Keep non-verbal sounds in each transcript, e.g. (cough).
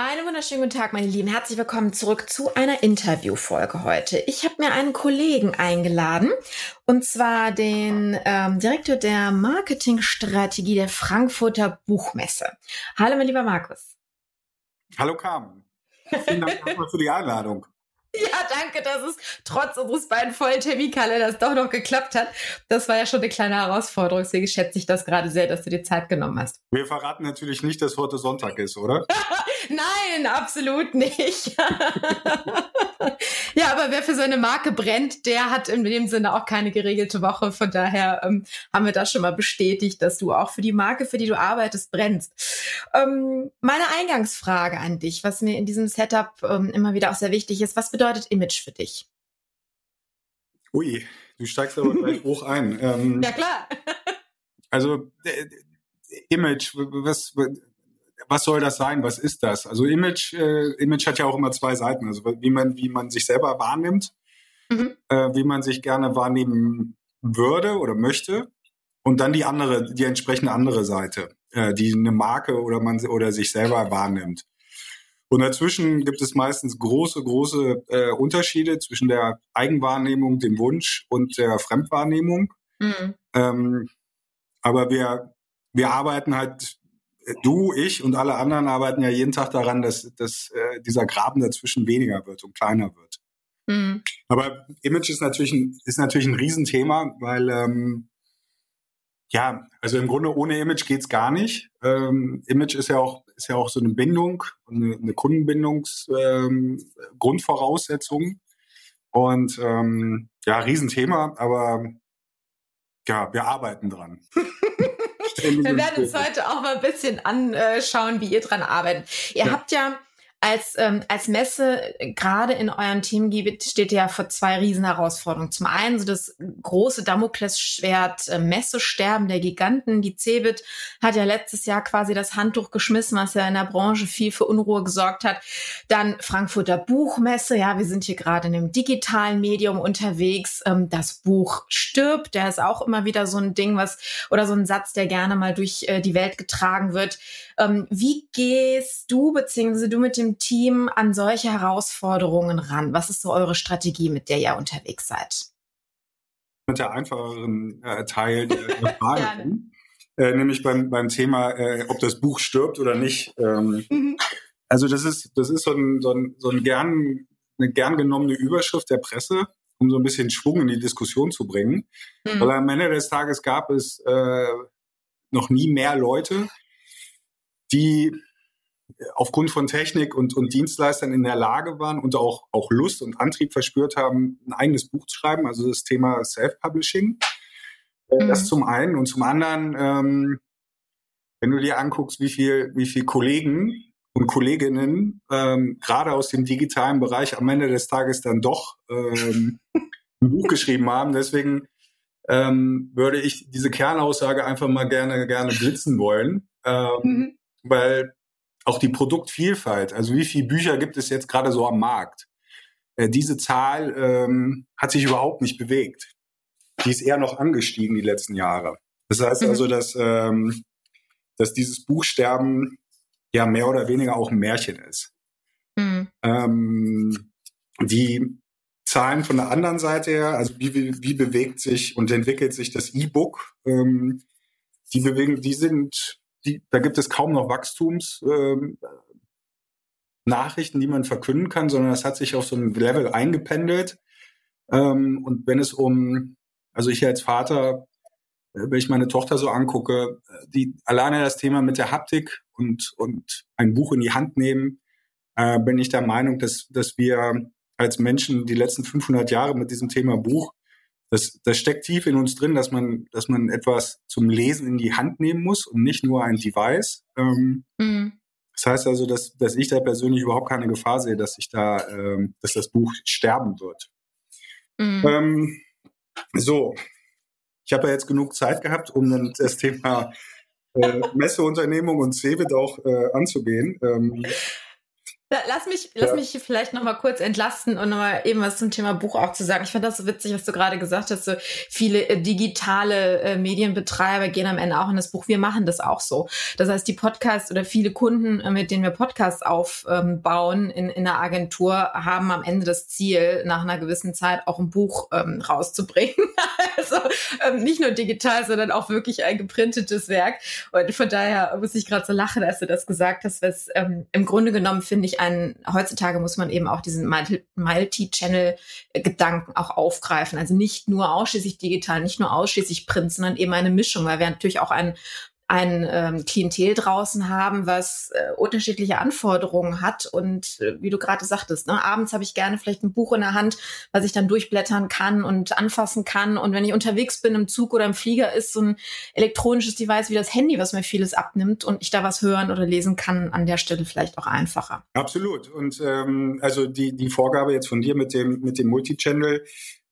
Einen wunderschönen guten Tag, meine Lieben. Herzlich willkommen zurück zu einer Interviewfolge heute. Ich habe mir einen Kollegen eingeladen, und zwar den ähm, Direktor der Marketingstrategie der Frankfurter Buchmesse. Hallo, mein lieber Markus. Hallo, Carmen. Vielen Dank für die Einladung. (laughs) Ja, danke, dass es trotz unseres beiden vollen Terminkalenders doch noch geklappt hat. Das war ja schon eine kleine Herausforderung. Deswegen schätze ich das gerade sehr, dass du dir Zeit genommen hast. Wir verraten natürlich nicht, dass heute Sonntag ist, oder? (laughs) Nein, absolut nicht. (laughs) ja, aber wer für seine Marke brennt, der hat in dem Sinne auch keine geregelte Woche. Von daher ähm, haben wir das schon mal bestätigt, dass du auch für die Marke, für die du arbeitest, brennst. Ähm, meine Eingangsfrage an dich, was mir in diesem Setup ähm, immer wieder auch sehr wichtig ist, was bedeutet Image für dich? Ui, du steigst aber gleich (laughs) hoch ein. Ähm, ja, klar. also, äh, Image, was, was soll das sein? Was ist das? Also Image, äh, Image hat ja auch immer zwei Seiten. Also wie man, wie man sich selber wahrnimmt, mhm. äh, wie man sich gerne wahrnehmen würde oder möchte. Und dann die andere, die entsprechende andere Seite, äh, die eine Marke oder man oder sich selber wahrnimmt. Und dazwischen gibt es meistens große, große äh, Unterschiede zwischen der Eigenwahrnehmung, dem Wunsch und der Fremdwahrnehmung. Mhm. Ähm, aber wir, wir arbeiten halt, du, ich und alle anderen arbeiten ja jeden Tag daran, dass, dass äh, dieser Graben dazwischen weniger wird und kleiner wird. Mhm. Aber Image ist natürlich ein, ist natürlich ein Riesenthema, weil ähm, ja, also im Grunde ohne Image geht's gar nicht. Ähm, Image ist ja auch ist ja auch so eine Bindung, eine, eine Kundenbindungsgrundvoraussetzung. Ähm, und ähm, ja, Riesenthema, aber ja, wir arbeiten dran. (laughs) wir werden uns heute auch mal ein bisschen anschauen, wie ihr dran arbeitet. Ihr ja. habt ja als, ähm, als Messe, äh, gerade in eurem Teamgebiet, steht ja vor zwei Riesenherausforderungen. Zum einen so das große Damoklesschwert äh, Messesterben der Giganten. Die Cebit hat ja letztes Jahr quasi das Handtuch geschmissen, was ja in der Branche viel für Unruhe gesorgt hat. Dann Frankfurter Buchmesse. Ja, wir sind hier gerade in einem digitalen Medium unterwegs. Ähm, das Buch stirbt. Der ist auch immer wieder so ein Ding, was, oder so ein Satz, der gerne mal durch äh, die Welt getragen wird. Ähm, wie gehst du, beziehungsweise du mit dem dem Team an solche Herausforderungen ran? Was ist so eure Strategie, mit der ihr unterwegs seid? Mit der einfacheren äh, Teil der (laughs) Frage. äh, nämlich beim, beim Thema, äh, ob das Buch stirbt oder nicht. Ähm, mhm. Also das ist, das ist so ein, so ein, so ein gern, eine gern genommene Überschrift der Presse, um so ein bisschen Schwung in die Diskussion zu bringen. Mhm. Weil am Ende des Tages gab es äh, noch nie mehr Leute, die aufgrund von Technik und, und Dienstleistern in der Lage waren und auch, auch Lust und Antrieb verspürt haben, ein eigenes Buch zu schreiben, also das Thema Self-Publishing. Äh, mhm. Das zum einen. Und zum anderen, ähm, wenn du dir anguckst, wie viel, wie viel Kollegen und Kolleginnen ähm, gerade aus dem digitalen Bereich am Ende des Tages dann doch ähm, (laughs) ein Buch geschrieben haben. Deswegen ähm, würde ich diese Kernaussage einfach mal gerne gerne blitzen wollen, ähm, mhm. Weil auch die Produktvielfalt, also wie viele Bücher gibt es jetzt gerade so am Markt? Äh, diese Zahl ähm, hat sich überhaupt nicht bewegt. Die ist eher noch angestiegen die letzten Jahre. Das heißt mhm. also, dass, ähm, dass dieses Buchsterben ja mehr oder weniger auch ein Märchen ist. Mhm. Ähm, die Zahlen von der anderen Seite her, also wie, wie, bewegt sich und entwickelt sich das E-Book? Ähm, die bewegen, die sind, die, da gibt es kaum noch Wachstums. Ähm, Nachrichten, die man verkünden kann, sondern das hat sich auf so einem Level eingependelt. Ähm, und wenn es um, also ich als Vater, äh, wenn ich meine Tochter so angucke, äh, die alleine das Thema mit der Haptik und, und ein Buch in die Hand nehmen, äh, bin ich der Meinung, dass, dass wir als Menschen die letzten 500 Jahre mit diesem Thema Buch, das, das steckt tief in uns drin, dass man, dass man etwas zum Lesen in die Hand nehmen muss und nicht nur ein Device. Ähm, mhm. Das heißt also, dass, dass ich da persönlich überhaupt keine Gefahr sehe, dass ich da, ähm, dass das Buch sterben wird. Mhm. Ähm, so, ich habe ja jetzt genug Zeit gehabt, um dann das Thema äh, Messeunternehmung und CeBIT auch äh, anzugehen. Ähm, Lass mich, ja. lass mich vielleicht noch mal kurz entlasten und noch mal eben was zum Thema Buch auch zu sagen. Ich fand das so witzig, was du gerade gesagt hast. So viele äh, digitale äh, Medienbetreiber gehen am Ende auch in das Buch. Wir machen das auch so. Das heißt, die Podcasts oder viele Kunden, äh, mit denen wir Podcasts aufbauen in, in der Agentur, haben am Ende das Ziel, nach einer gewissen Zeit auch ein Buch ähm, rauszubringen. (laughs) also ähm, nicht nur digital, sondern auch wirklich ein geprintetes Werk. Und von daher muss ich gerade so lachen, als du das gesagt hast, was ähm, im Grunde genommen finde ich ein, heutzutage muss man eben auch diesen Multi-Channel-Gedanken auch aufgreifen. Also nicht nur ausschließlich digital, nicht nur ausschließlich Print, sondern eben eine Mischung, weil wir natürlich auch ein ein ähm, Klientel draußen haben, was äh, unterschiedliche Anforderungen hat. Und äh, wie du gerade sagtest, ne, abends habe ich gerne vielleicht ein Buch in der Hand, was ich dann durchblättern kann und anfassen kann. Und wenn ich unterwegs bin im Zug oder im Flieger, ist so ein elektronisches Device wie das Handy, was mir vieles abnimmt und ich da was hören oder lesen kann, an der Stelle vielleicht auch einfacher. Absolut. Und ähm, also die, die Vorgabe jetzt von dir mit dem, mit dem Multichannel,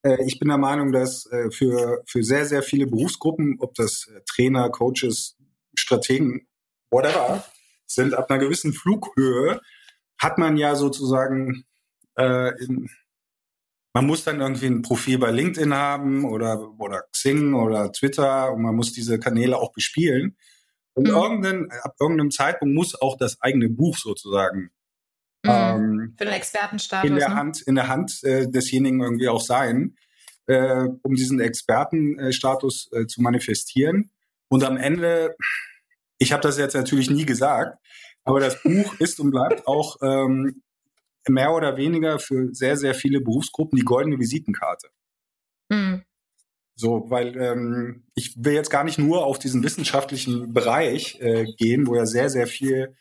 äh, ich bin der Meinung, dass äh, für, für sehr, sehr viele Berufsgruppen, ob das äh, Trainer, Coaches, Strategen, whatever, sind ab einer gewissen Flughöhe, hat man ja sozusagen, äh, in, man muss dann irgendwie ein Profil bei LinkedIn haben oder, oder Xing oder Twitter und man muss diese Kanäle auch bespielen. Und mhm. irgendein, ab irgendeinem Zeitpunkt muss auch das eigene Buch sozusagen mhm. ähm, für den Expertenstatus in der ne? Hand, in der Hand äh, desjenigen irgendwie auch sein, äh, um diesen Expertenstatus äh, zu manifestieren. Und am Ende ich habe das jetzt natürlich nie gesagt, aber das Buch (laughs) ist und bleibt auch ähm, mehr oder weniger für sehr, sehr viele Berufsgruppen die goldene Visitenkarte. Mhm. So, weil ähm, ich will jetzt gar nicht nur auf diesen wissenschaftlichen Bereich äh, gehen, wo ja sehr, sehr viel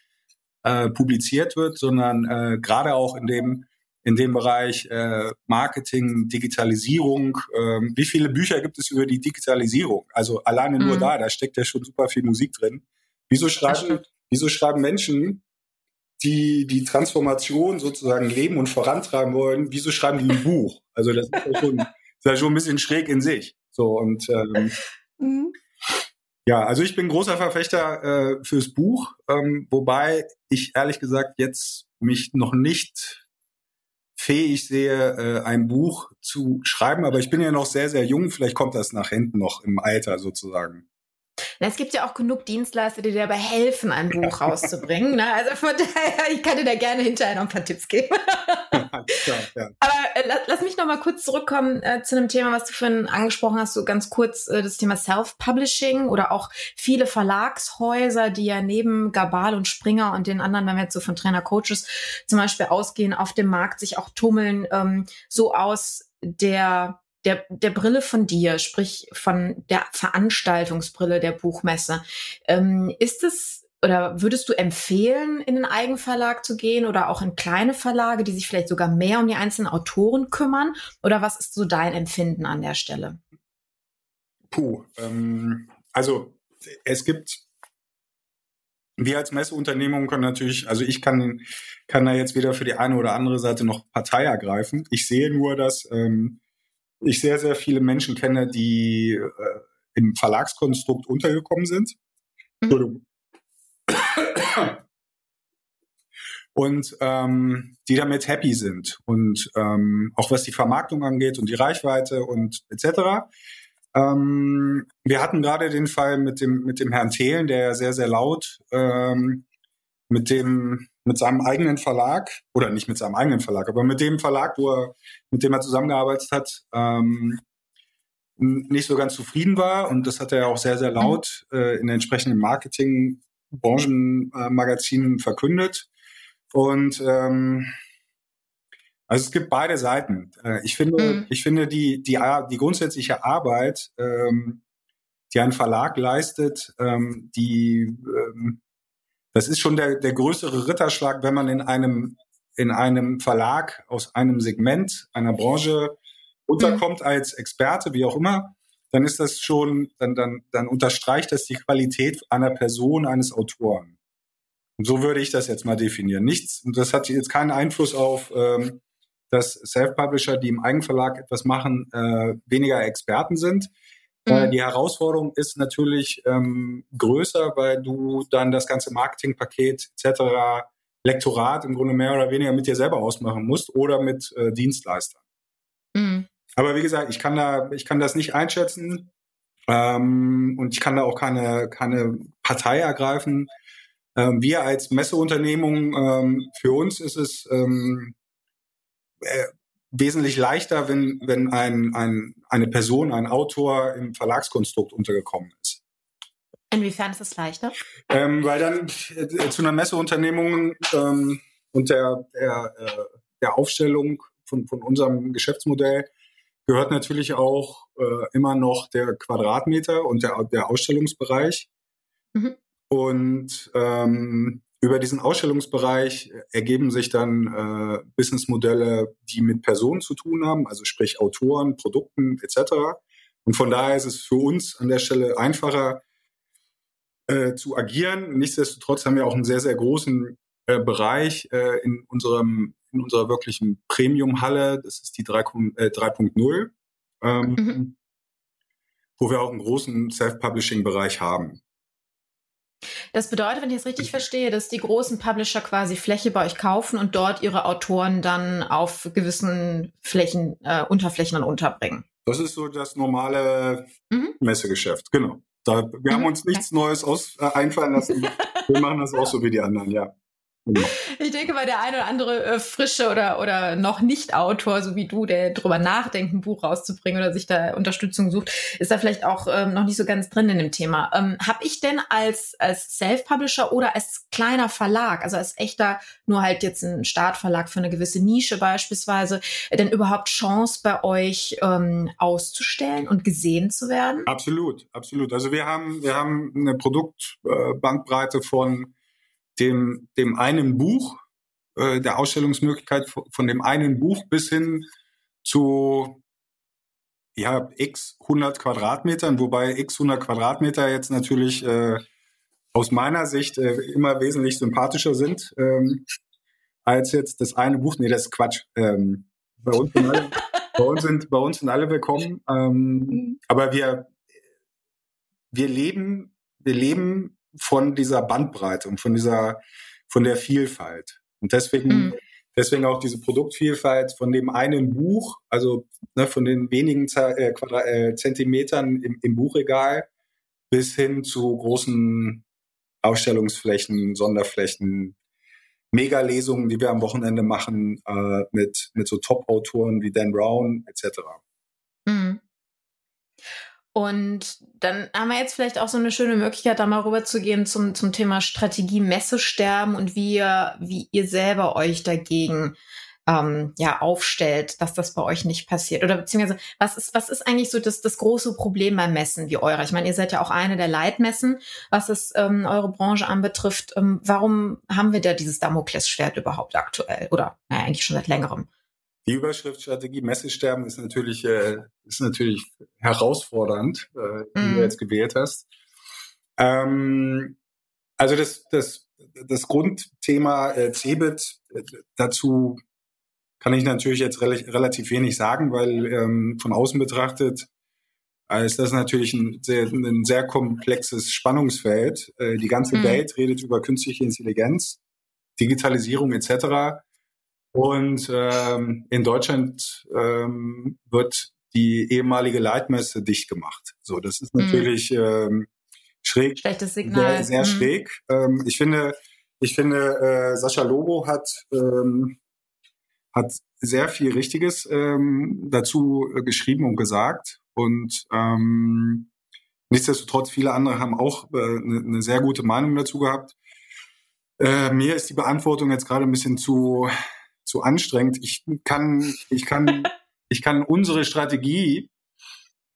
äh, publiziert wird, sondern äh, gerade auch in dem in dem Bereich äh, Marketing, Digitalisierung. Ähm, wie viele Bücher gibt es über die Digitalisierung? Also alleine nur mhm. da, da steckt ja schon super viel Musik drin. Wieso schreiben, wieso schreiben Menschen, die die Transformation sozusagen leben und vorantreiben wollen, wieso schreiben die ein Buch? Also das ist ja schon, (laughs) ist ja schon ein bisschen schräg in sich. So und ähm, mhm. ja, also ich bin großer Verfechter äh, fürs Buch, ähm, wobei ich ehrlich gesagt jetzt mich noch nicht fähig sehe, äh, ein Buch zu schreiben, aber ich bin ja noch sehr, sehr jung, vielleicht kommt das nach hinten noch im Alter sozusagen. Es gibt ja auch genug Dienstleister, die dir dabei helfen, ein Buch rauszubringen. Ne? Also von (laughs) daher, ich kann dir da gerne hinterher noch ein paar Tipps geben. (laughs) ja, ja. Aber äh, lass mich noch mal kurz zurückkommen äh, zu einem Thema, was du vorhin angesprochen hast, so ganz kurz äh, das Thema Self-Publishing oder auch viele Verlagshäuser, die ja neben Gabal und Springer und den anderen, wenn wir jetzt so von Trainer Coaches zum Beispiel ausgehen, auf dem Markt sich auch tummeln, ähm, so aus der der, der Brille von dir, sprich von der Veranstaltungsbrille der Buchmesse. Ähm, ist es oder würdest du empfehlen, in den Eigenverlag zu gehen oder auch in kleine Verlage, die sich vielleicht sogar mehr um die einzelnen Autoren kümmern? Oder was ist so dein Empfinden an der Stelle? Puh, ähm, also es gibt, wir als Messeunternehmung können natürlich, also ich kann, kann da jetzt weder für die eine oder andere Seite noch Partei ergreifen. Ich sehe nur, dass ähm, ich sehr, sehr viele Menschen kenne, die äh, im Verlagskonstrukt untergekommen sind. Mhm. Und ähm, die damit happy sind. Und ähm, auch was die Vermarktung angeht und die Reichweite und etc. Ähm, wir hatten gerade den Fall mit dem, mit dem Herrn Thelen, der ja sehr, sehr laut ähm, mit dem, mit seinem eigenen Verlag, oder nicht mit seinem eigenen Verlag, aber mit dem Verlag, wo er, mit dem er zusammengearbeitet hat, ähm, nicht so ganz zufrieden war. Und das hat er auch sehr, sehr laut äh, in entsprechenden Marketing Branchenmagazinen verkündet. Und ähm, also es gibt beide Seiten. Äh, ich finde, mhm. ich finde die, die, die grundsätzliche Arbeit, ähm, die ein Verlag leistet, ähm, die, ähm, das ist schon der, der größere Ritterschlag, wenn man in einem, in einem Verlag aus einem Segment, einer Branche unterkommt mhm. als Experte, wie auch immer dann ist das schon, dann, dann, dann unterstreicht das die Qualität einer Person, eines Autoren. Und so würde ich das jetzt mal definieren. Nichts, und das hat jetzt keinen Einfluss auf, ähm, dass Self-Publisher, die im Eigenverlag etwas machen, äh, weniger Experten sind. Mhm. die Herausforderung ist natürlich ähm, größer, weil du dann das ganze Marketingpaket etc., Lektorat im Grunde mehr oder weniger mit dir selber ausmachen musst oder mit äh, Dienstleistern. Mhm. Aber wie gesagt, ich kann da, ich kann das nicht einschätzen ähm, und ich kann da auch keine, keine Partei ergreifen. Ähm, wir als Messeunternehmung, ähm, für uns ist es ähm, äh, wesentlich leichter, wenn, wenn ein, ein, eine Person, ein Autor im Verlagskonstrukt untergekommen ist. Inwiefern ist es leichter? Ähm, weil dann äh, zu einer Messeunternehmung ähm, und der, der, äh, der Aufstellung von, von unserem Geschäftsmodell gehört natürlich auch äh, immer noch der Quadratmeter und der, der Ausstellungsbereich. Mhm. Und ähm, über diesen Ausstellungsbereich ergeben sich dann äh, Businessmodelle, die mit Personen zu tun haben, also sprich Autoren, Produkten etc. Und von daher ist es für uns an der Stelle einfacher äh, zu agieren. Nichtsdestotrotz haben wir auch einen sehr, sehr großen äh, Bereich äh, in unserem in unserer wirklichen Premium-Halle. Das ist die 3.0, äh, 3.0 ähm, mhm. wo wir auch einen großen Self-Publishing-Bereich haben. Das bedeutet, wenn ich es richtig verstehe, dass die großen Publisher quasi Fläche bei euch kaufen und dort ihre Autoren dann auf gewissen Flächen, äh, Unterflächen dann unterbringen. Das ist so das normale mhm. Messegeschäft, genau. Da, wir mhm. haben uns nichts Neues aus, äh, einfallen lassen. (laughs) wir machen das auch so wie die anderen, ja. Genau. Ich denke, weil der eine oder andere äh, frische oder, oder noch nicht Autor, so wie du, der drüber nachdenkt, ein Buch rauszubringen oder sich da Unterstützung sucht, ist da vielleicht auch ähm, noch nicht so ganz drin in dem Thema. Ähm, Habe ich denn als, als Self-Publisher oder als kleiner Verlag, also als echter, nur halt jetzt ein Startverlag für eine gewisse Nische beispielsweise, äh, denn überhaupt Chance bei euch ähm, auszustellen und gesehen zu werden? Absolut, absolut. Also wir haben, wir haben eine Produktbandbreite von dem, dem einen Buch, äh, der Ausstellungsmöglichkeit von dem einen Buch bis hin zu ja, x 100 Quadratmetern, wobei x 100 Quadratmeter jetzt natürlich äh, aus meiner Sicht äh, immer wesentlich sympathischer sind ähm, als jetzt das eine Buch. Nee, das ist Quatsch. Ähm, bei, uns sind alle, bei, uns sind, bei uns sind alle willkommen. Ähm, mhm. aber wir, wir leben, wir leben von dieser Bandbreite und von dieser, von der Vielfalt. Und deswegen, mhm. deswegen auch diese Produktvielfalt von dem einen Buch, also ne, von den wenigen äh, Quadrat, äh, Zentimetern im, im Buchregal bis hin zu großen Ausstellungsflächen, Sonderflächen, Mega-Lesungen, die wir am Wochenende machen äh, mit, mit so Top-Autoren wie Dan Brown etc. Mhm. Und dann haben wir jetzt vielleicht auch so eine schöne Möglichkeit, da mal rüber zu gehen zum, zum Thema Strategie Messesterben und wie ihr, wie ihr selber euch dagegen ähm, ja aufstellt, dass das bei euch nicht passiert? Oder beziehungsweise was ist was ist eigentlich so das das große Problem beim Messen wie eurer? Ich meine, ihr seid ja auch eine der Leitmessen, was es ähm, eure Branche anbetrifft. Ähm, warum haben wir da dieses Damoklesschwert überhaupt aktuell oder naja, eigentlich schon seit längerem? Die Überschrift Strategie Messesterben ist natürlich äh, ist natürlich herausfordernd, äh, die mm. du mhm. jetzt gewählt hast. Ähm, also das das das Grundthema äh, CeBIT äh, dazu kann ich natürlich jetzt re relativ wenig sagen, weil ähm, von außen betrachtet äh, ist das natürlich ein sehr, ein sehr komplexes Spannungsfeld. Äh, die ganze mhm. Welt redet über künstliche Intelligenz, Digitalisierung etc. Und ähm, in Deutschland ähm, wird die ehemalige Leitmesse dicht gemacht. So, das ist mhm. natürlich mhm. ähm, schräg. Schlechtes Signal. Sehr, sehr mhm. schräg. Ähm, ich finde, ich finde, äh, Sascha Lobo hat ähm, hat sehr viel Richtiges ähm, dazu äh, geschrieben und gesagt. Und ähm, nichtsdestotrotz, viele andere haben auch äh, eine, eine sehr gute Meinung dazu gehabt. Äh, mir ist die Beantwortung jetzt gerade ein bisschen zu, zu anstrengend. Ich kann, ich kann, (laughs) ich kann unsere Strategie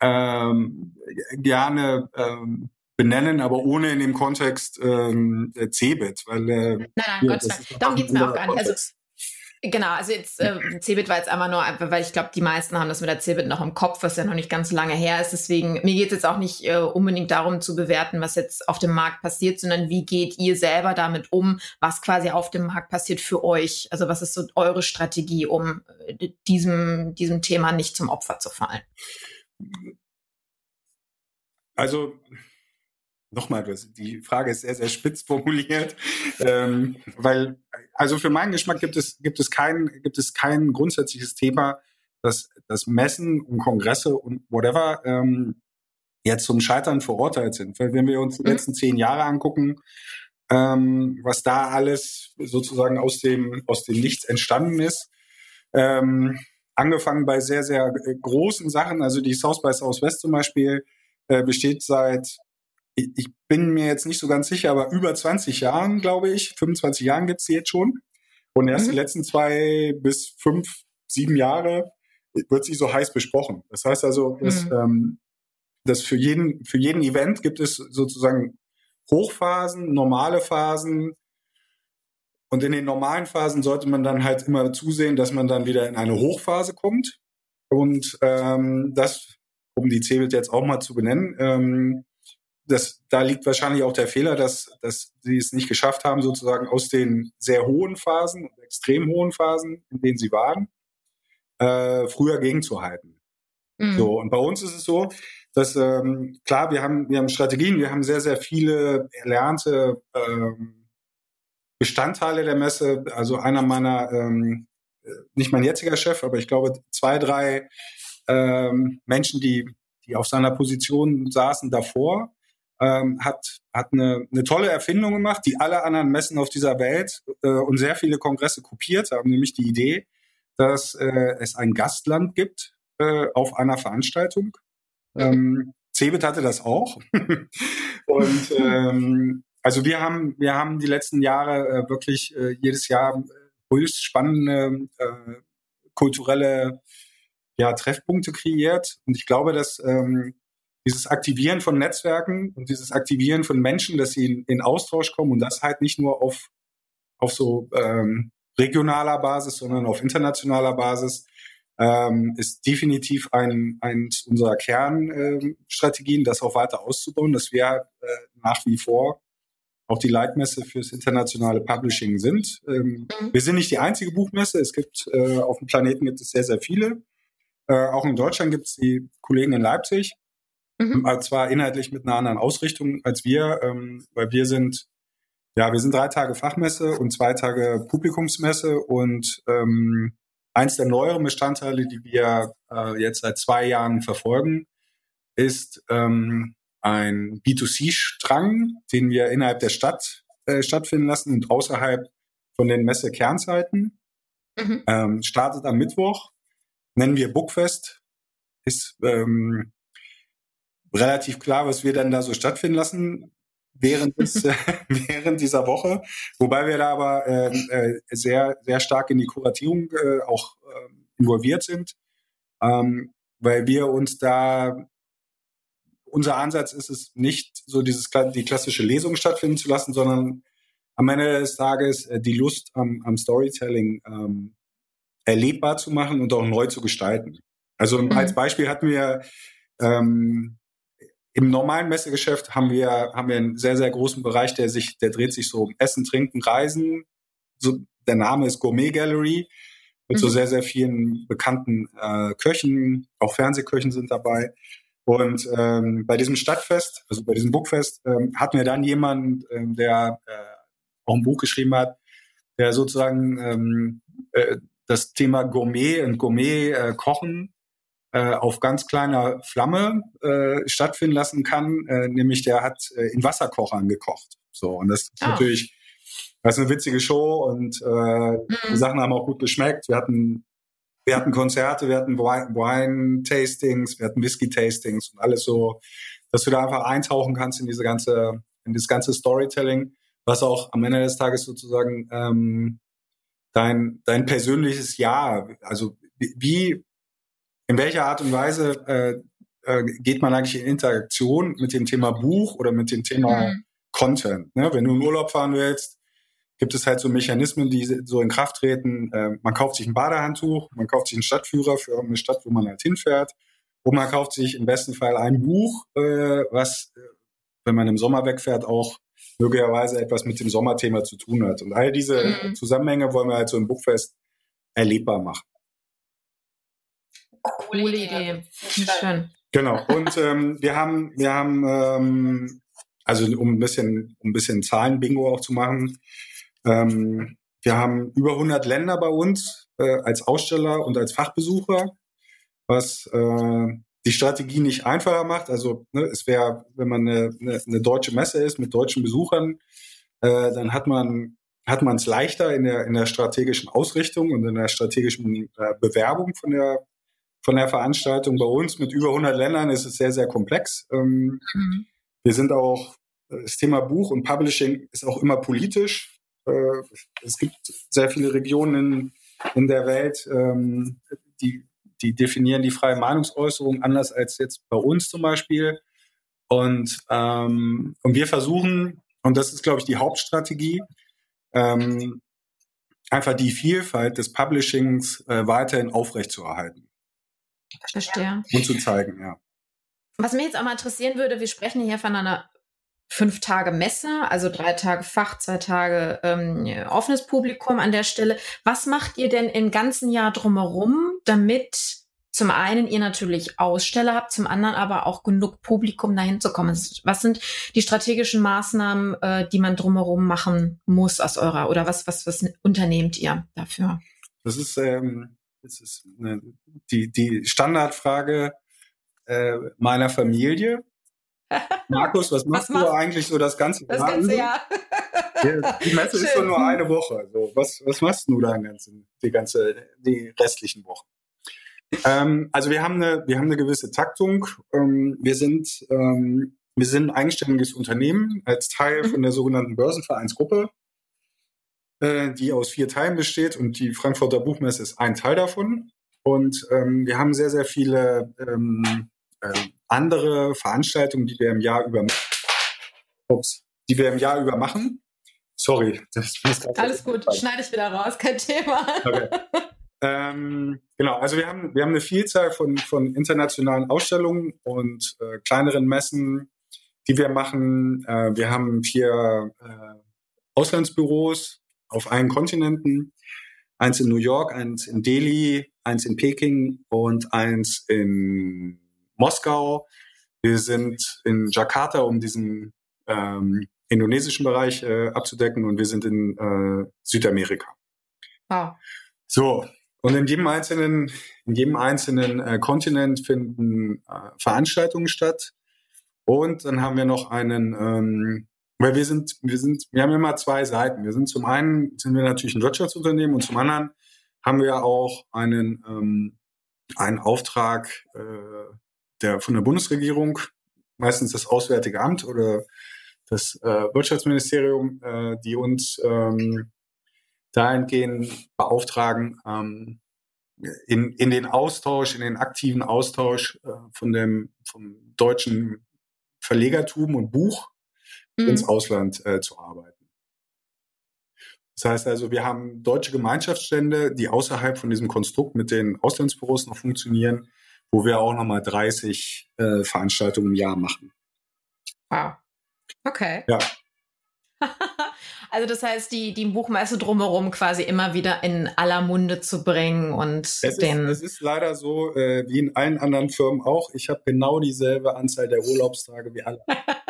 ähm, gerne ähm, benennen, aber ohne in dem Kontext ähm, CeBIT, weil äh, nein, nein, Gott sei Dank. Darum geht's mir auch gar nicht. Also Genau, also jetzt äh, Cebit war jetzt einmal nur, weil ich glaube, die meisten haben das mit der Cebit noch im Kopf, was ja noch nicht ganz lange her ist. Deswegen, mir geht es jetzt auch nicht äh, unbedingt darum zu bewerten, was jetzt auf dem Markt passiert, sondern wie geht ihr selber damit um, was quasi auf dem Markt passiert für euch? Also was ist so eure Strategie, um äh, diesem, diesem Thema nicht zum Opfer zu fallen? Also nochmal, die Frage ist sehr, sehr spitz formuliert, ähm, weil, also für meinen Geschmack gibt es, gibt es kein, gibt es kein grundsätzliches Thema, dass das Messen und Kongresse und whatever ähm, jetzt zum Scheitern verurteilt sind. Weil wenn wir uns die mhm. letzten zehn Jahre angucken, ähm, was da alles sozusagen aus dem, aus dem Nichts entstanden ist, ähm, angefangen bei sehr, sehr großen Sachen, also die South by Southwest zum Beispiel, äh, besteht seit ich, bin mir jetzt nicht so ganz sicher, aber über 20 Jahren, glaube ich, 25 Jahren gibt's sie jetzt schon. Und erst mhm. die letzten zwei bis fünf, sieben Jahre wird sie so heiß besprochen. Das heißt also, dass, mhm. ähm, dass für jeden, für jeden Event gibt es sozusagen Hochphasen, normale Phasen. Und in den normalen Phasen sollte man dann halt immer zusehen, dass man dann wieder in eine Hochphase kommt. Und ähm, das, um die Cebit jetzt auch mal zu benennen, ähm, das, da liegt wahrscheinlich auch der Fehler, dass, dass sie es nicht geschafft haben, sozusagen aus den sehr hohen Phasen, extrem hohen Phasen, in denen sie waren, äh, früher gegenzuhalten. Mhm. So, und bei uns ist es so, dass ähm, klar, wir haben, wir haben Strategien, wir haben sehr, sehr viele erlernte ähm, Bestandteile der Messe. Also einer meiner, ähm, nicht mein jetziger Chef, aber ich glaube zwei, drei ähm, Menschen, die, die auf seiner Position saßen davor, ähm, hat, hat eine, eine tolle Erfindung gemacht, die alle anderen Messen auf dieser Welt äh, und sehr viele Kongresse kopiert haben, nämlich die Idee, dass äh, es ein Gastland gibt äh, auf einer Veranstaltung. Ähm, Cebit hatte das auch. (laughs) und ähm, also wir haben, wir haben die letzten Jahre äh, wirklich äh, jedes Jahr höchst spannende äh, kulturelle ja, Treffpunkte kreiert. Und ich glaube, dass ähm, dieses Aktivieren von Netzwerken und dieses Aktivieren von Menschen, dass sie in, in Austausch kommen und das halt nicht nur auf, auf so ähm, regionaler Basis, sondern auf internationaler Basis, ähm, ist definitiv ein, eins unserer Kernstrategien, ähm, das auch weiter auszubauen, dass wir äh, nach wie vor auch die Leitmesse fürs internationale Publishing sind. Ähm, mhm. Wir sind nicht die einzige Buchmesse. Es gibt äh, auf dem Planeten gibt es sehr, sehr viele. Äh, auch in Deutschland gibt es die Kollegen in Leipzig. Mhm. Äh, zwar inhaltlich mit einer anderen Ausrichtung als wir, ähm, weil wir sind, ja, wir sind drei Tage Fachmesse und zwei Tage Publikumsmesse und ähm, eins der neueren Bestandteile, die wir äh, jetzt seit zwei Jahren verfolgen, ist ähm, ein B2C-Strang, den wir innerhalb der Stadt äh, stattfinden lassen und außerhalb von den Messe-Kernzeiten. Mhm. Ähm, startet am Mittwoch, nennen wir Bookfest, ist ähm, relativ klar, was wir dann da so stattfinden lassen während, des, (laughs) (laughs) während dieser Woche, wobei wir da aber äh, äh, sehr, sehr stark in die Kuratierung äh, auch äh, involviert sind, ähm, weil wir uns da unser Ansatz ist es nicht so dieses die klassische Lesung stattfinden zu lassen, sondern am Ende des Tages äh, die Lust am, am Storytelling ähm, erlebbar zu machen und auch neu zu gestalten. Also mhm. als Beispiel hatten wir ähm, im normalen Messegeschäft haben wir, haben wir einen sehr, sehr großen Bereich, der sich, der dreht sich so um Essen, Trinken, Reisen. So, der Name ist Gourmet Gallery mit mhm. so sehr, sehr vielen bekannten äh, Köchen, auch Fernsehköchen sind dabei. Und ähm, bei diesem Stadtfest, also bei diesem Buchfest, ähm, hatten wir dann jemanden, ähm, der äh, auch ein Buch geschrieben hat, der sozusagen ähm, äh, das Thema Gourmet und Gourmet-Kochen äh, auf ganz kleiner Flamme äh, stattfinden lassen kann. Äh, nämlich der hat äh, in Wasserkochern gekocht. So, und das ist oh. natürlich, das ist eine witzige Show und äh, mhm. die Sachen haben auch gut geschmeckt. Wir hatten, wir hatten Konzerte, wir hatten Wine-Tastings, wir hatten Whisky-Tastings und alles so, dass du da einfach eintauchen kannst in diese ganze, in das ganze Storytelling, was auch am Ende des Tages sozusagen ähm, dein, dein persönliches Ja, also wie in welcher Art und Weise äh, äh, geht man eigentlich in Interaktion mit dem Thema Buch oder mit dem Thema mhm. Content? Ne? Wenn du in Urlaub fahren willst, gibt es halt so Mechanismen, die so in Kraft treten. Äh, man kauft sich ein Badehandtuch, man kauft sich einen Stadtführer für eine Stadt, wo man halt hinfährt. Und man kauft sich im besten Fall ein Buch, äh, was, äh, wenn man im Sommer wegfährt, auch möglicherweise etwas mit dem Sommerthema zu tun hat. Und all diese mhm. Zusammenhänge wollen wir halt so im Buchfest erlebbar machen coole Idee. Schön. Genau. Und ähm, wir haben, wir haben, ähm, also um ein bisschen, um ein bisschen Zahlenbingo auch zu machen, ähm, wir haben über 100 Länder bei uns äh, als Aussteller und als Fachbesucher, was äh, die Strategie nicht einfacher macht. Also ne, es wäre, wenn man eine, eine, eine deutsche Messe ist mit deutschen Besuchern, äh, dann hat man hat man es leichter in der in der strategischen Ausrichtung und in der strategischen äh, Bewerbung von der von der Veranstaltung. Bei uns mit über 100 Ländern ist es sehr, sehr komplex. Ähm, mhm. Wir sind auch, das Thema Buch und Publishing ist auch immer politisch. Äh, es gibt sehr viele Regionen in, in der Welt, ähm, die, die definieren die freie Meinungsäußerung anders als jetzt bei uns zum Beispiel. Und, ähm, und wir versuchen, und das ist, glaube ich, die Hauptstrategie, ähm, einfach die Vielfalt des Publishings äh, weiterhin aufrechtzuerhalten. Verstehe. Und zu zeigen, ja. Was mich jetzt auch mal interessieren würde, wir sprechen hier von einer fünf Tage Messe, also drei Tage Fach, zwei Tage ähm, offenes Publikum an der Stelle. Was macht ihr denn im ganzen Jahr drumherum, damit zum einen ihr natürlich Aussteller habt, zum anderen aber auch genug Publikum dahin zu kommen? Was sind die strategischen Maßnahmen, äh, die man drumherum machen muss aus eurer oder was, was, was unternehmt ihr dafür? Das ist ähm, das ist eine, die, die Standardfrage äh, meiner Familie. (laughs) Markus, was machst was du eigentlich so das ganze Jahr? Das ganze Jahr. Ja, die Messe Schön. ist so (laughs) nur eine Woche. So, was, was machst du da ganzen, die ganze, die restlichen Wochen? Ähm, also wir haben eine, wir haben eine gewisse Taktung. Ähm, wir sind, ähm, wir sind ein eigenständiges Unternehmen als Teil mhm. von der sogenannten Börsenvereinsgruppe. Äh, die aus vier Teilen besteht und die Frankfurter Buchmesse ist ein Teil davon. Und ähm, wir haben sehr, sehr viele ähm, äh, andere Veranstaltungen, die wir im Jahr über ups, die wir im Jahr über machen. Sorry, das ist alles gut. Schneide ich wieder raus, kein Thema. Okay. ähm, genau, also wir haben wir haben eine Vielzahl von von internationalen Ausstellungen und äh, kleineren Messen, die wir machen. Äh, wir haben vier äh, Auslandsbüros, auf allen Kontinenten. Eins in New York, eins in Delhi, eins in Peking und eins in Moskau. Wir sind in Jakarta, um diesen ähm, indonesischen Bereich äh, abzudecken und wir sind in äh, Südamerika. Wow. So, und in jedem einzelnen, in jedem einzelnen äh, Kontinent finden äh, Veranstaltungen statt. Und dann haben wir noch einen ähm, weil wir sind, wir sind, wir haben immer zwei Seiten. Wir sind zum einen sind wir natürlich ein Wirtschaftsunternehmen und zum anderen haben wir auch einen, ähm, einen Auftrag äh, der von der Bundesregierung, meistens das Auswärtige Amt oder das äh, Wirtschaftsministerium, äh, die uns ähm, dahingehend beauftragen, ähm, in, in den Austausch, in den aktiven Austausch äh, von dem vom deutschen Verlegertum und Buch mhm. ins Ausland äh, zu arbeiten. Das heißt also, wir haben deutsche Gemeinschaftsstände, die außerhalb von diesem Konstrukt mit den Auslandsbüros noch funktionieren, wo wir auch nochmal 30 äh, Veranstaltungen im Jahr machen. Wow. Okay. Ja. (laughs) also das heißt, die, die Buchmesse drumherum quasi immer wieder in aller Munde zu bringen und es den. Ist, es ist leider so, äh, wie in allen anderen Firmen auch. Ich habe genau dieselbe Anzahl der Urlaubstage wie alle. (laughs)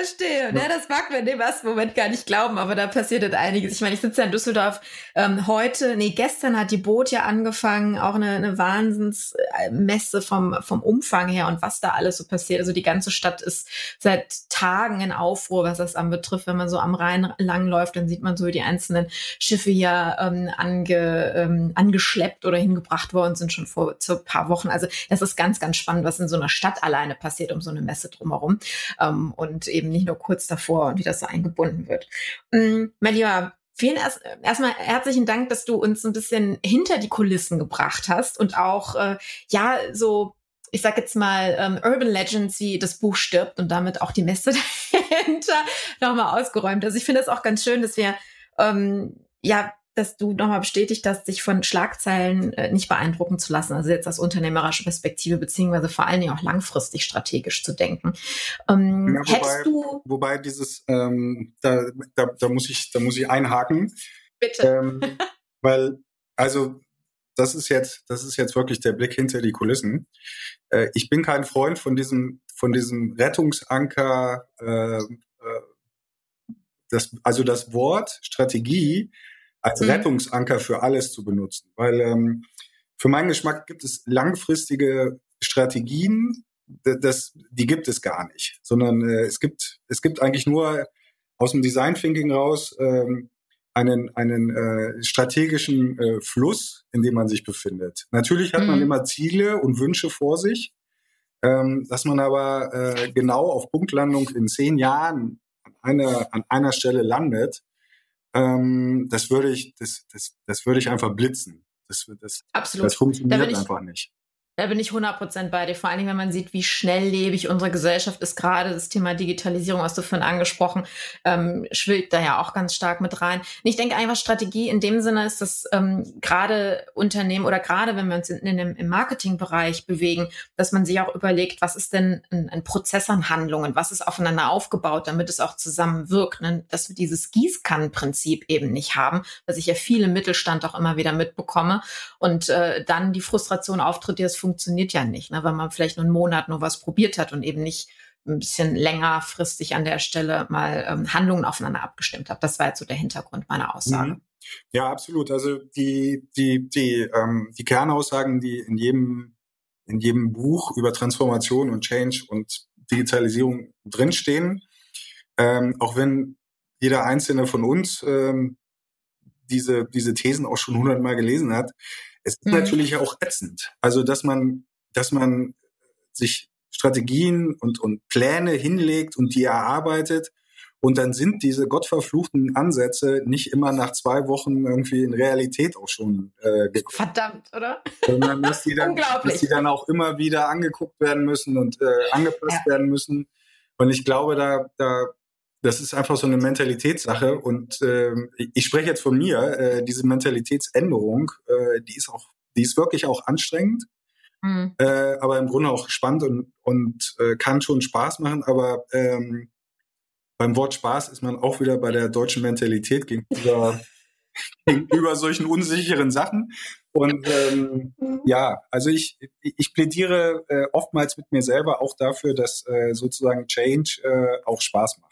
Verstehe. Ja, das mag man im ersten Moment gar nicht glauben, aber da passiert halt einiges. Ich meine, ich sitze ja in Düsseldorf. Ähm, heute, nee, gestern hat die Boot ja angefangen, auch eine, eine Wahnsinnsmesse vom, vom Umfang her und was da alles so passiert. Also die ganze Stadt ist seit Tagen in Aufruhr, was das anbetrifft. Wenn man so am Rhein langläuft, dann sieht man so, wie die einzelnen Schiffe hier ähm, ange, ähm, angeschleppt oder hingebracht worden sind, schon vor so ein paar Wochen. Also das ist ganz, ganz spannend, was in so einer Stadt alleine passiert, um so eine Messe drumherum. Ähm, und eben nicht nur kurz davor und wie das so eingebunden wird. Mm, mein Lieber, vielen erst, erstmal herzlichen Dank, dass du uns ein bisschen hinter die Kulissen gebracht hast und auch, äh, ja, so ich sag jetzt mal, ähm, Urban Legends, wie das Buch stirbt und damit auch die Messe (laughs) dahinter nochmal ausgeräumt. Also ich finde es auch ganz schön, dass wir ähm, ja dass du nochmal bestätigt hast, sich von Schlagzeilen äh, nicht beeindrucken zu lassen, also jetzt aus unternehmerischer Perspektive, beziehungsweise vor allen Dingen auch langfristig strategisch zu denken. Ähm, ja, wobei, hättest du wobei dieses, ähm, da, da, da muss ich, da muss ich einhaken. Bitte. Ähm, (laughs) weil, also das ist jetzt, das ist jetzt wirklich der Blick hinter die Kulissen. Äh, ich bin kein Freund von diesem, von diesem Rettungsanker, äh, äh, das, also das Wort Strategie als mhm. Rettungsanker für alles zu benutzen. Weil ähm, für meinen Geschmack gibt es langfristige Strategien, das, die gibt es gar nicht, sondern äh, es gibt es gibt eigentlich nur aus dem Design Thinking raus ähm, einen einen äh, strategischen äh, Fluss, in dem man sich befindet. Natürlich hat mhm. man immer Ziele und Wünsche vor sich, ähm, dass man aber äh, genau auf Punktlandung in zehn Jahren an einer an einer Stelle landet, ähm, das würde ich, das, das, das würde ich einfach blitzen. Das, das, Absolut. das funktioniert da einfach nicht. Da bin ich 100% bei dir. Vor allen Dingen, wenn man sieht, wie schnelllebig unsere Gesellschaft ist. Gerade das Thema Digitalisierung, hast du vorhin angesprochen, ähm, schwillt da ja auch ganz stark mit rein. Und ich denke einfach, Strategie in dem Sinne ist, dass ähm, gerade Unternehmen oder gerade wenn wir uns in, in dem, im Marketingbereich bewegen, dass man sich auch überlegt, was ist denn ein, ein Prozess an Handlungen, was ist aufeinander aufgebaut, damit es auch zusammenwirkt. Ne? Dass wir dieses Gießkannenprinzip eben nicht haben, was ich ja viele Mittelstand auch immer wieder mitbekomme. Und äh, dann die Frustration auftritt, die das funktioniert ja nicht, ne, weil man vielleicht nur einen Monat nur was probiert hat und eben nicht ein bisschen längerfristig an der Stelle mal ähm, Handlungen aufeinander abgestimmt hat. Das war jetzt so der Hintergrund meiner Aussage. Mhm. Ja, absolut. Also die, die, die, ähm, die Kernaussagen, die in jedem, in jedem Buch über Transformation und Change und Digitalisierung drinstehen, ähm, auch wenn jeder einzelne von uns ähm, diese, diese Thesen auch schon hundertmal gelesen hat, es ist mhm. natürlich auch ätzend. Also, dass man, dass man sich Strategien und, und Pläne hinlegt und die erarbeitet. Und dann sind diese gottverfluchten Ansätze nicht immer nach zwei Wochen irgendwie in Realität auch schon äh, gekommen. Verdammt, oder? Sondern dass die, dann, (laughs) dass die dann auch immer wieder angeguckt werden müssen und äh, angepasst ja. werden müssen. Und ich glaube, da, da das ist einfach so eine Mentalitätssache und äh, ich spreche jetzt von mir, äh, diese Mentalitätsänderung, äh, die ist auch, die ist wirklich auch anstrengend, mhm. äh, aber im Grunde auch spannend und, und äh, kann schon Spaß machen, aber ähm, beim Wort Spaß ist man auch wieder bei der deutschen Mentalität gegenüber, (laughs) gegenüber solchen unsicheren Sachen. Und ähm, mhm. ja, also ich, ich plädiere äh, oftmals mit mir selber auch dafür, dass äh, sozusagen Change äh, auch Spaß macht.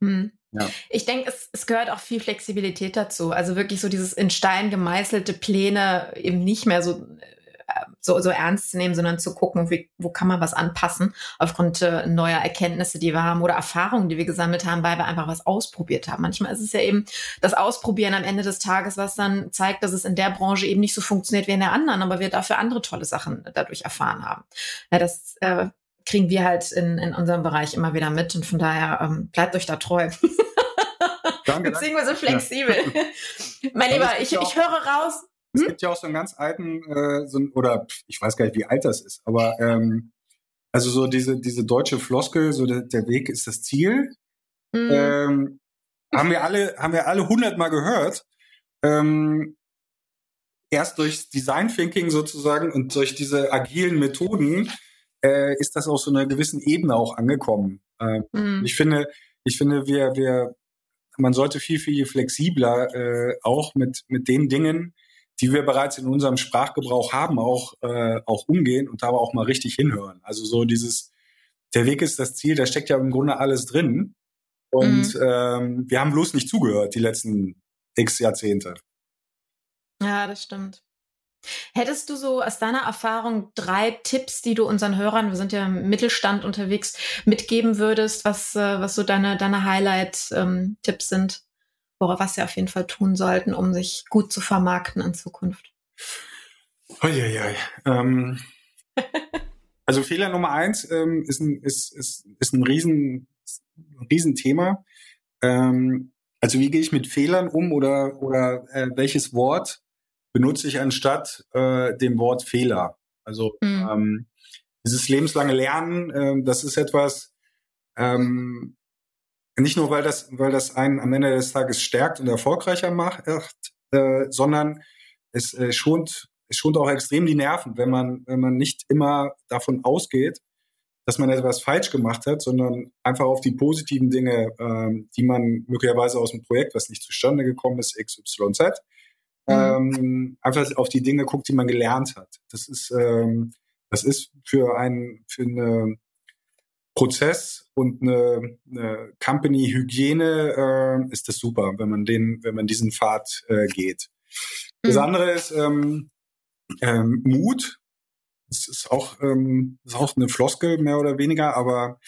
Hm. Ja. Ich denke, es, es gehört auch viel Flexibilität dazu. Also wirklich so dieses in Stein gemeißelte Pläne eben nicht mehr so, äh, so, so ernst zu nehmen, sondern zu gucken, wie, wo kann man was anpassen aufgrund äh, neuer Erkenntnisse, die wir haben oder Erfahrungen, die wir gesammelt haben, weil wir einfach was ausprobiert haben. Manchmal ist es ja eben das Ausprobieren am Ende des Tages, was dann zeigt, dass es in der Branche eben nicht so funktioniert wie in der anderen, aber wir dafür andere tolle Sachen dadurch erfahren haben. Ja, das äh, kriegen wir halt in, in unserem Bereich immer wieder mit und von daher ähm, bleibt euch da treu. (laughs) Danke, Beziehungsweise flexibel. (laughs) Ja. mein Lieber, ich, ich höre raus. Es hm? gibt ja auch so einen ganz alten, äh, so ein, oder ich weiß gar nicht, wie alt das ist, aber ähm, also so diese, diese deutsche Floskel, so der, der Weg ist das Ziel. Mhm. Ähm, haben wir alle, haben wir alle hundertmal gehört. Ähm, erst durch Design Thinking sozusagen und durch diese agilen Methoden äh, ist das auf so einer gewissen Ebene auch angekommen. Ähm, mhm. Ich finde, ich finde, wir, wir, man sollte viel, viel flexibler äh, auch mit, mit den Dingen, die wir bereits in unserem Sprachgebrauch haben, auch, äh, auch umgehen und da aber auch mal richtig hinhören. Also so dieses, der Weg ist das Ziel, da steckt ja im Grunde alles drin. Und mhm. ähm, wir haben bloß nicht zugehört die letzten x Jahrzehnte. Ja, das stimmt. Hättest du so aus deiner Erfahrung drei Tipps, die du unseren Hörern, wir sind ja im Mittelstand unterwegs, mitgeben würdest, was, äh, was so deine, deine Highlight-Tipps ähm, sind, worauf was sie auf jeden Fall tun sollten, um sich gut zu vermarkten in Zukunft? Uiuiui. Ähm, (laughs) also Fehler Nummer eins ähm, ist, ein, ist, ist, ist ein riesen, Riesenthema. Ähm, also wie gehe ich mit Fehlern um oder, oder äh, welches Wort benutze ich anstatt äh, dem Wort Fehler? Also mhm. ähm, dieses lebenslange Lernen, äh, das ist etwas, ähm, nicht nur weil das, weil das einen am Ende des Tages stärkt und erfolgreicher macht, äh, sondern es äh, schont, es schont auch extrem die Nerven, wenn man, wenn man nicht immer davon ausgeht, dass man etwas falsch gemacht hat, sondern einfach auf die positiven Dinge, ähm, die man möglicherweise aus dem Projekt, was nicht zustande gekommen ist, XYZ. Ähm, einfach auf die Dinge guckt, die man gelernt hat. Das ist, ähm, das ist für einen, für eine Prozess und eine, eine Company-Hygiene äh, ist das super, wenn man den, wenn man diesen Pfad äh, geht. Das mhm. andere ist ähm, ähm, Mut. Das ist auch, ähm, ist auch eine Floskel mehr oder weniger, aber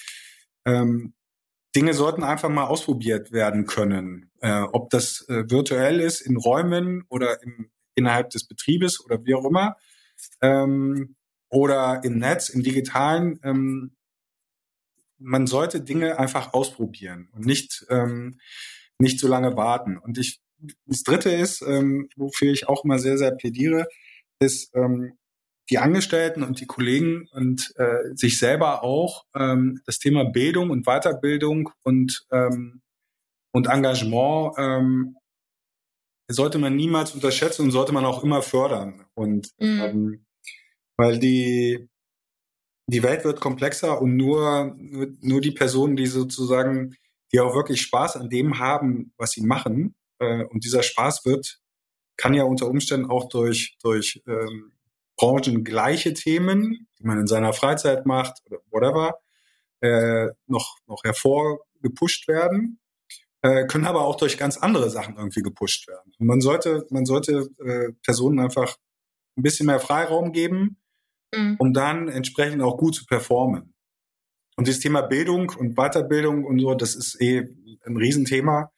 ähm, Dinge sollten einfach mal ausprobiert werden können. Äh, ob das äh, virtuell ist, in Räumen oder im, innerhalb des Betriebes oder wie auch immer. Ähm, oder im Netz, im digitalen. Ähm, man sollte Dinge einfach ausprobieren und nicht, ähm, nicht so lange warten. Und ich, das dritte ist, ähm, wofür ich auch immer sehr, sehr plädiere, ist, ähm, die Angestellten und die Kollegen und äh, sich selber auch ähm, das Thema Bildung und Weiterbildung und, ähm, und Engagement ähm, sollte man niemals unterschätzen und sollte man auch immer fördern. Und mhm. ähm, weil die, die Welt wird komplexer und nur, nur die Personen, die sozusagen, die auch wirklich Spaß an dem haben, was sie machen, äh, und dieser Spaß wird, kann ja unter Umständen auch durch, durch ähm, branchengleiche Themen, die man in seiner Freizeit macht oder whatever, äh, noch, noch hervorgepusht werden, äh, können aber auch durch ganz andere Sachen irgendwie gepusht werden. Und man sollte, man sollte äh, Personen einfach ein bisschen mehr Freiraum geben, mhm. um dann entsprechend auch gut zu performen. Und dieses Thema Bildung und Weiterbildung und so, das ist eh ein Riesenthema,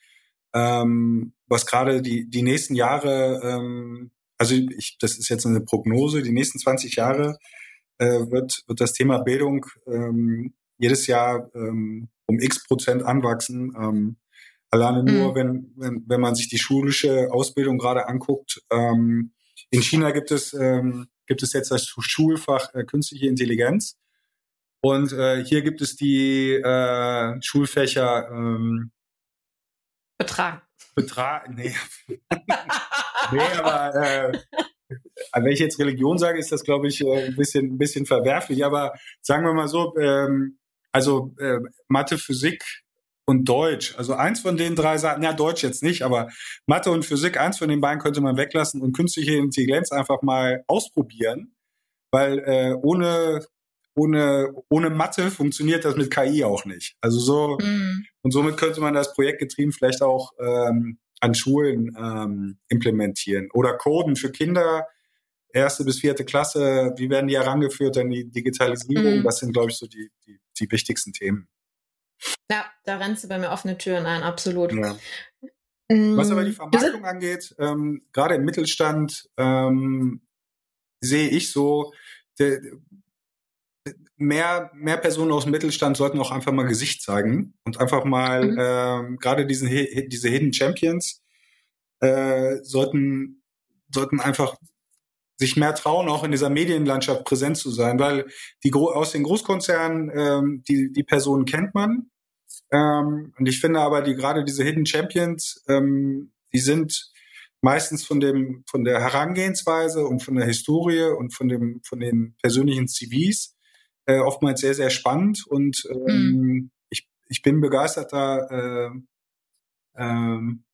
ähm, was gerade die, die nächsten Jahre ähm, also ich, das ist jetzt eine Prognose, die nächsten 20 Jahre äh, wird, wird das Thema Bildung ähm, jedes Jahr ähm, um x Prozent anwachsen. Ähm, alleine nur, mhm. wenn, wenn, wenn man sich die schulische Ausbildung gerade anguckt. Ähm, in China gibt es, ähm, gibt es jetzt das Schulfach äh, künstliche Intelligenz. Und äh, hier gibt es die äh, Schulfächer ähm, Betragen. Betragen, nee. (laughs) nee, aber äh, wenn ich jetzt Religion sage, ist das, glaube ich, äh, ein bisschen, ein bisschen verwerflich. Aber sagen wir mal so, ähm, also äh, Mathe, Physik und Deutsch. Also eins von den drei Sachen, ja, Deutsch jetzt nicht, aber Mathe und Physik, eins von den beiden könnte man weglassen und künstliche Intelligenz einfach mal ausprobieren. Weil äh, ohne ohne, ohne Mathe funktioniert das mit KI auch nicht. Also so, mhm. und somit könnte man das projektgetrieben vielleicht auch ähm, an Schulen ähm, implementieren. Oder Coden für Kinder, erste bis vierte Klasse, wie werden die herangeführt an die Digitalisierung? Mhm. Das sind, glaube ich, so die, die, die wichtigsten Themen. Ja, da rennst du bei mir offene Türen ein, absolut. Ja. Mhm. Was aber die Vermarktung angeht, ähm, gerade im Mittelstand ähm, sehe ich so, der, mehr, mehr Personen aus dem Mittelstand sollten auch einfach mal Gesicht zeigen und einfach mal mhm. ähm, gerade diesen, diese Hidden Champions äh, sollten, sollten einfach sich mehr trauen, auch in dieser Medienlandschaft präsent zu sein, weil die aus den Großkonzernen ähm, die die Personen kennt man ähm, und ich finde aber die gerade diese Hidden Champions, ähm, die sind meistens von dem von der Herangehensweise und von der Historie und von dem von den persönlichen CVs äh, oftmals sehr sehr spannend und ähm, mhm. ich ich bin begeisterter äh, ähm,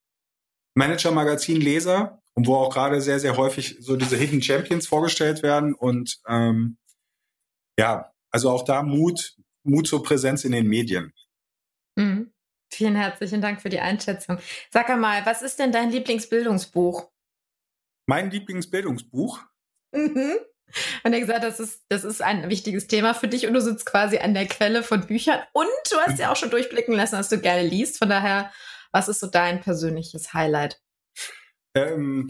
Manager-Magazin-Leser und wo auch gerade sehr sehr häufig so diese Hidden Champions vorgestellt werden und ähm, ja also auch da Mut Mut zur Präsenz in den Medien. Mhm. Vielen herzlichen Dank für die Einschätzung. Sag einmal, was ist denn dein Lieblingsbildungsbuch? Mein Lieblingsbildungsbuch? Mhm. Und er gesagt, das ist, das ist ein wichtiges Thema für dich und du sitzt quasi an der Quelle von Büchern und du hast ja auch schon durchblicken lassen, dass du gerne liest. Von daher, was ist so dein persönliches Highlight? Ähm,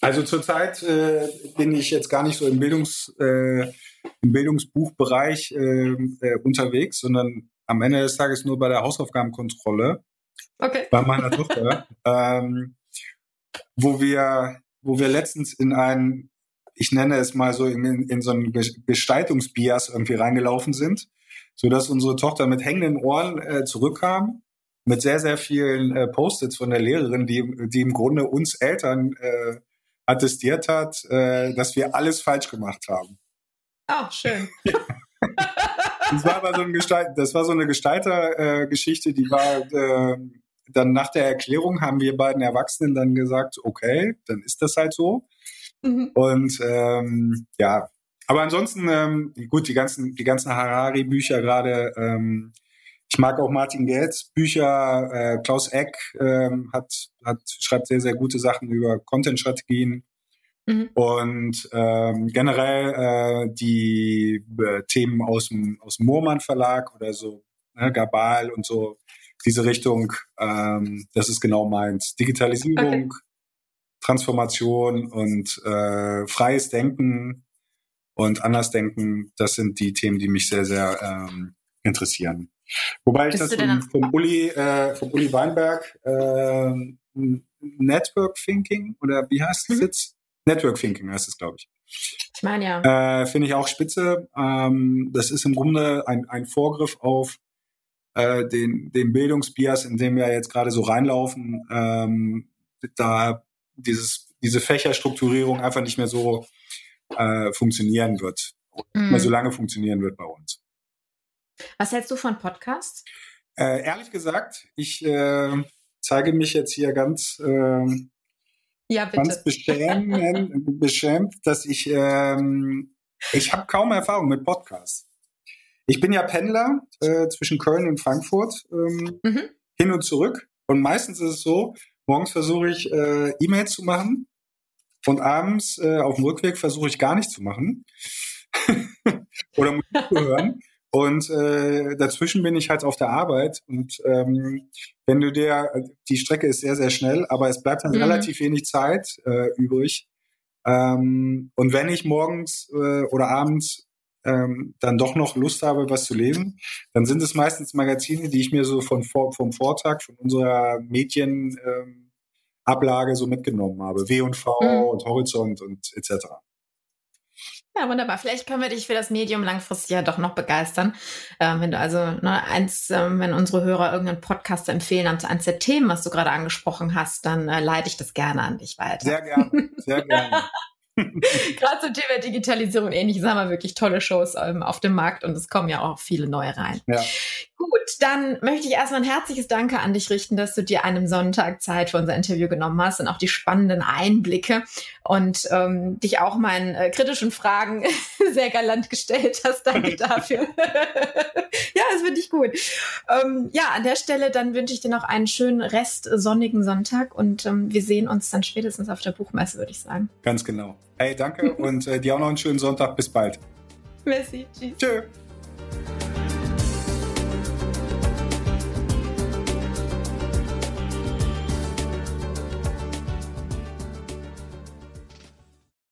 also zurzeit äh, bin ich jetzt gar nicht so im, Bildungs, äh, im Bildungsbuchbereich äh, äh unterwegs, sondern am Ende des Tages nur bei der Hausaufgabenkontrolle okay. bei meiner Tochter, (laughs) ähm, wo wir, wo wir letztens in einen, ich nenne es mal so in, in so einen Gestaltungsbias irgendwie reingelaufen sind, so dass unsere Tochter mit hängenden Ohren äh, zurückkam mit sehr sehr vielen äh, Post-its von der Lehrerin, die die im Grunde uns Eltern äh, attestiert hat, äh, dass wir alles falsch gemacht haben. Oh, schön. (laughs) das war aber so ein Gestalt, das war so eine Gestaltergeschichte, äh, die war äh, dann nach der Erklärung haben wir beiden Erwachsenen dann gesagt, okay, dann ist das halt so. Mhm. Und ähm, ja, aber ansonsten ähm, gut, die ganzen die ganzen Harari-Bücher gerade. Ähm, ich mag auch Martin Gelds Bücher. Äh, Klaus Eck ähm, hat, hat schreibt sehr sehr gute Sachen über Content-Strategien. Mhm. Und ähm, generell äh, die äh, Themen aus dem, aus dem Moormann Verlag oder so, ne, Gabal und so, diese Richtung, ähm, das ist genau meins. Digitalisierung, okay. Transformation und äh, freies Denken und Andersdenken, das sind die Themen, die mich sehr, sehr ähm, interessieren. Wobei ich Bist das von, von, Uli, äh, von Uli Weinberg äh, Network Thinking oder wie heißt es mhm. jetzt? Network Thinking heißt es, glaube ich. Ich meine ja. Äh, Finde ich auch spitze. Ähm, das ist im Grunde ein, ein Vorgriff auf äh, den, den Bildungsbias, in dem wir jetzt gerade so reinlaufen, ähm, da dieses, diese Fächerstrukturierung einfach nicht mehr so äh, funktionieren wird. Nicht mehr so mhm. lange funktionieren wird bei uns. Was hältst du von Podcasts? Äh, ehrlich gesagt, ich äh, zeige mich jetzt hier ganz äh, ja, bitte. ganz beschämend, (laughs) beschämt, dass ich, ähm, ich habe kaum Erfahrung mit Podcasts. Ich bin ja Pendler äh, zwischen Köln und Frankfurt ähm, mhm. hin und zurück. Und meistens ist es so, morgens versuche ich äh, E-Mails zu machen und abends äh, auf dem Rückweg versuche ich gar nichts zu machen (laughs) oder Musik zu hören. Und äh, dazwischen bin ich halt auf der Arbeit. Und ähm, wenn du dir, die Strecke ist sehr, sehr schnell, aber es bleibt dann mhm. relativ wenig Zeit äh, übrig. Ähm, und wenn ich morgens äh, oder abends ähm, dann doch noch Lust habe, was zu lesen, dann sind es meistens Magazine, die ich mir so von vom Vortag, von unserer Medienablage ähm, so mitgenommen habe. W&V mhm. und Horizont und etc. Ja, wunderbar. Vielleicht können wir dich für das Medium langfristig ja doch noch begeistern. Ähm, wenn du also ne, eins, ähm, wenn unsere Hörer irgendeinen Podcast empfehlen an eins der Themen, was du gerade angesprochen hast, dann äh, leite ich das gerne an dich weiter. Sehr gerne, sehr (laughs) gerne. Gerade zum Thema Digitalisierung ähnliches haben wir wirklich tolle Shows ähm, auf dem Markt und es kommen ja auch viele neue rein. Ja. Gut, dann möchte ich erstmal ein herzliches Danke an dich richten, dass du dir einem Sonntag Zeit für unser Interview genommen hast und auch die spannenden Einblicke und ähm, dich auch meinen äh, kritischen Fragen (laughs) sehr galant gestellt hast. Danke dafür. (laughs) ja, das finde ich gut. Ähm, ja, an der Stelle dann wünsche ich dir noch einen schönen Rest sonnigen Sonntag und ähm, wir sehen uns dann spätestens auf der Buchmesse, würde ich sagen. Ganz genau. Hey, danke und äh, dir auch noch einen schönen Sonntag. Bis bald. (laughs) Merci. Tschüss. Tschö.